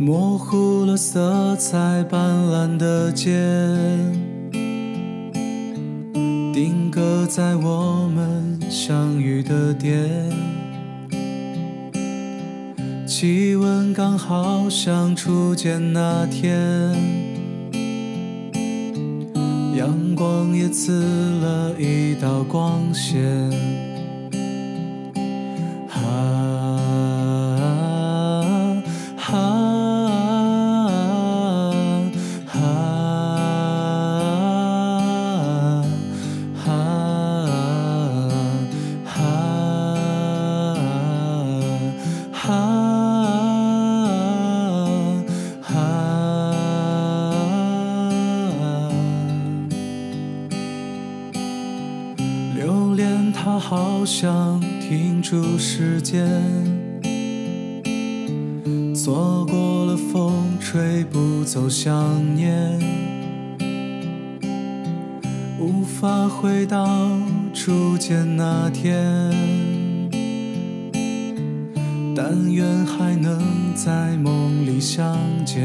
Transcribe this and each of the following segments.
模糊了色彩斑斓的街，定格在我们相遇的点，气温刚好像初见那天，阳光也刺了一道光线。它好像停住时间，错过了风吹不走想念，无法回到初见那天，但愿还能在梦里相见。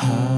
high.